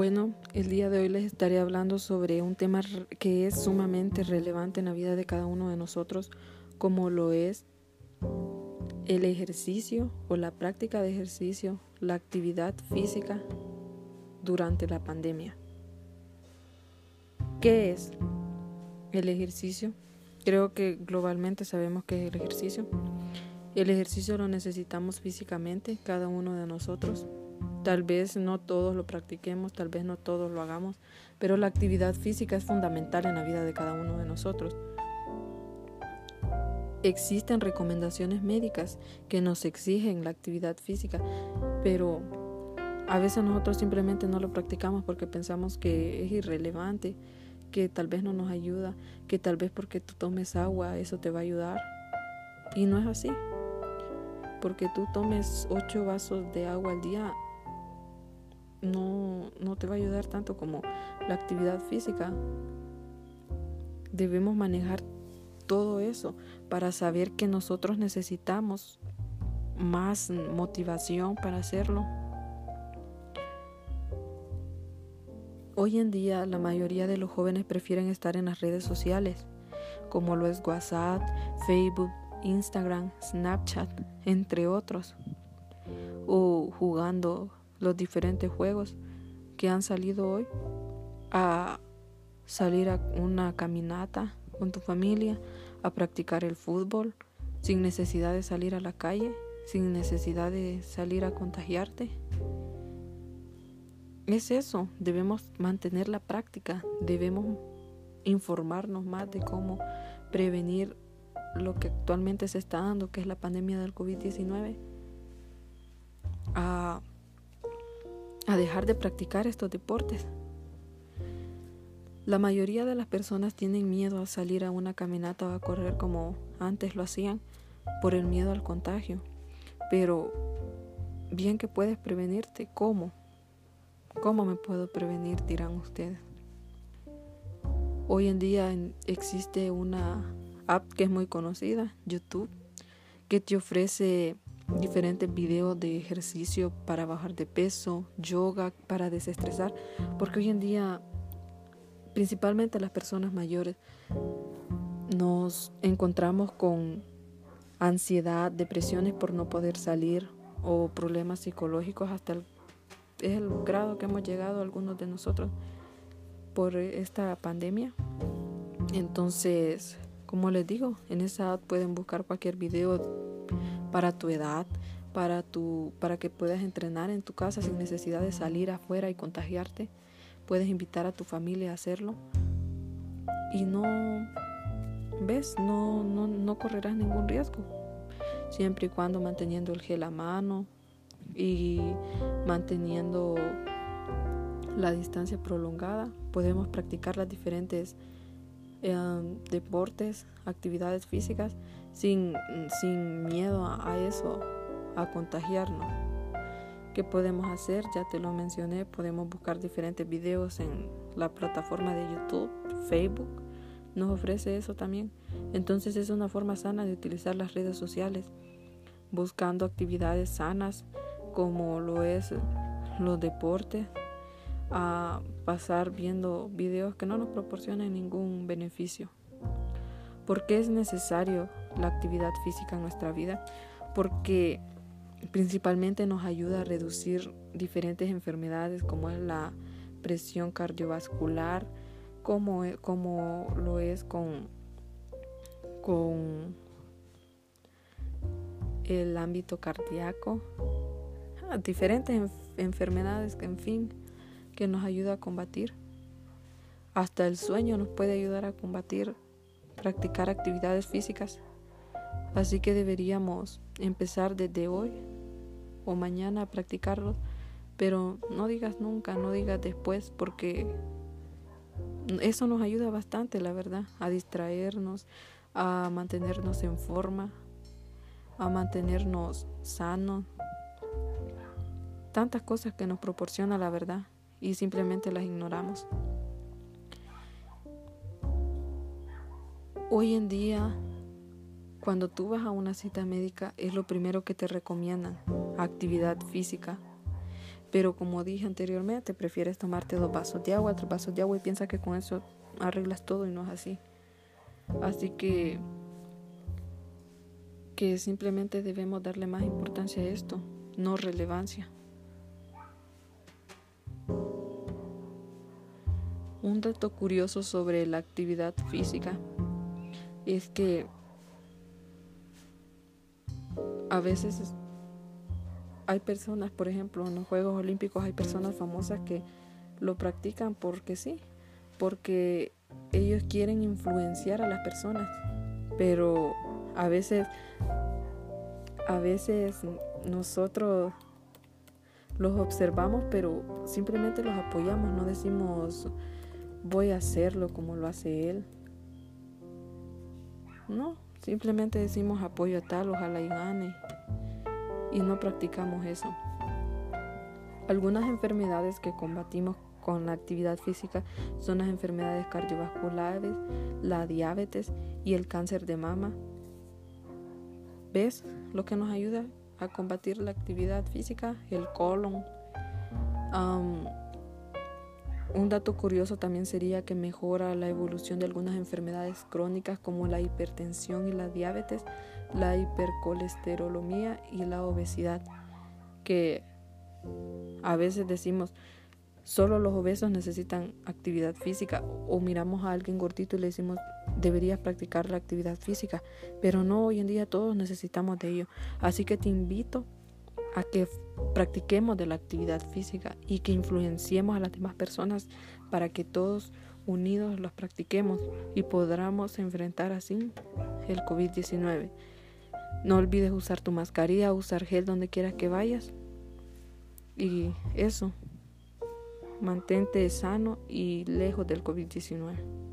Bueno, el día de hoy les estaré hablando sobre un tema que es sumamente relevante en la vida de cada uno de nosotros, como lo es el ejercicio o la práctica de ejercicio, la actividad física durante la pandemia. ¿Qué es el ejercicio? Creo que globalmente sabemos que es el ejercicio. El ejercicio lo necesitamos físicamente, cada uno de nosotros. Tal vez no todos lo practiquemos, tal vez no todos lo hagamos, pero la actividad física es fundamental en la vida de cada uno de nosotros. Existen recomendaciones médicas que nos exigen la actividad física, pero a veces nosotros simplemente no lo practicamos porque pensamos que es irrelevante, que tal vez no nos ayuda, que tal vez porque tú tomes agua eso te va a ayudar. Y no es así. Porque tú tomes ocho vasos de agua al día no, no te va a ayudar tanto como la actividad física. Debemos manejar todo eso para saber que nosotros necesitamos más motivación para hacerlo. Hoy en día la mayoría de los jóvenes prefieren estar en las redes sociales, como lo es WhatsApp, Facebook, Instagram, Snapchat, entre otros, o jugando los diferentes juegos que han salido hoy, a salir a una caminata con tu familia, a practicar el fútbol, sin necesidad de salir a la calle, sin necesidad de salir a contagiarte. Es eso, debemos mantener la práctica, debemos informarnos más de cómo prevenir lo que actualmente se está dando, que es la pandemia del COVID-19, a dejar de practicar estos deportes. La mayoría de las personas tienen miedo a salir a una caminata o a correr como antes lo hacían por el miedo al contagio. Pero bien que puedes prevenirte, ¿cómo? ¿Cómo me puedo prevenir? dirán ustedes. Hoy en día existe una app que es muy conocida, YouTube, que te ofrece diferentes videos de ejercicio para bajar de peso, yoga para desestresar, porque hoy en día principalmente las personas mayores nos encontramos con ansiedad, depresiones por no poder salir o problemas psicológicos hasta el, es el grado que hemos llegado algunos de nosotros por esta pandemia. Entonces, como les digo, en esa app pueden buscar cualquier video para tu edad, para, tu, para que puedas entrenar en tu casa sin necesidad de salir afuera y contagiarte. Puedes invitar a tu familia a hacerlo. Y no, ves, no, no, no correrás ningún riesgo. Siempre y cuando manteniendo el gel a mano y manteniendo la distancia prolongada, podemos practicar las diferentes eh, deportes, actividades físicas sin, sin miedo a, eso, a contagiarnos. ¿Qué podemos hacer? Ya te lo mencioné, podemos buscar diferentes videos en la plataforma de YouTube, Facebook, nos ofrece eso también. Entonces es una forma sana de utilizar las redes sociales, buscando actividades sanas como lo es los deportes, a pasar viendo videos que no nos proporcionen ningún beneficio. ¿Por qué es necesario la actividad física en nuestra vida? Porque principalmente nos ayuda a reducir diferentes enfermedades como es la presión cardiovascular, como, e, como lo es con, con el ámbito cardíaco, ah, diferentes enfermedades en fin que nos ayuda a combatir. Hasta el sueño nos puede ayudar a combatir practicar actividades físicas. Así que deberíamos empezar desde hoy o mañana a practicarlo. Pero no digas nunca, no digas después, porque eso nos ayuda bastante, la verdad, a distraernos, a mantenernos en forma, a mantenernos sanos. Tantas cosas que nos proporciona la verdad y simplemente las ignoramos. Hoy en día, cuando tú vas a una cita médica, es lo primero que te recomiendan, actividad física. Pero como dije anteriormente, prefieres tomarte dos vasos de agua, tres vasos de agua y piensas que con eso arreglas todo y no es así. Así que que simplemente debemos darle más importancia a esto, no relevancia. Un dato curioso sobre la actividad física es que a veces hay personas, por ejemplo, en los Juegos Olímpicos hay personas famosas que lo practican porque sí, porque ellos quieren influenciar a las personas, pero a veces a veces nosotros los observamos, pero simplemente los apoyamos, no decimos voy a hacerlo como lo hace él. No, simplemente decimos apoyo a tal, ojalá y gane. Y no practicamos eso. Algunas enfermedades que combatimos con la actividad física son las enfermedades cardiovasculares, la diabetes y el cáncer de mama. ¿Ves lo que nos ayuda a combatir la actividad física? El colon. Un dato curioso también sería que mejora la evolución de algunas enfermedades crónicas como la hipertensión y la diabetes, la hipercolesterolemia y la obesidad, que a veces decimos, Solo los obesos necesitan actividad física o miramos a alguien gordito y le decimos deberías practicar la actividad física, pero no, hoy en día todos necesitamos de ello. Así que te invito a que practiquemos de la actividad física y que influenciemos a las demás personas para que todos unidos los practiquemos y podamos enfrentar así el COVID-19. No olvides usar tu mascarilla, usar gel donde quiera que vayas. Y eso. Mantente sano y lejos del COVID-19.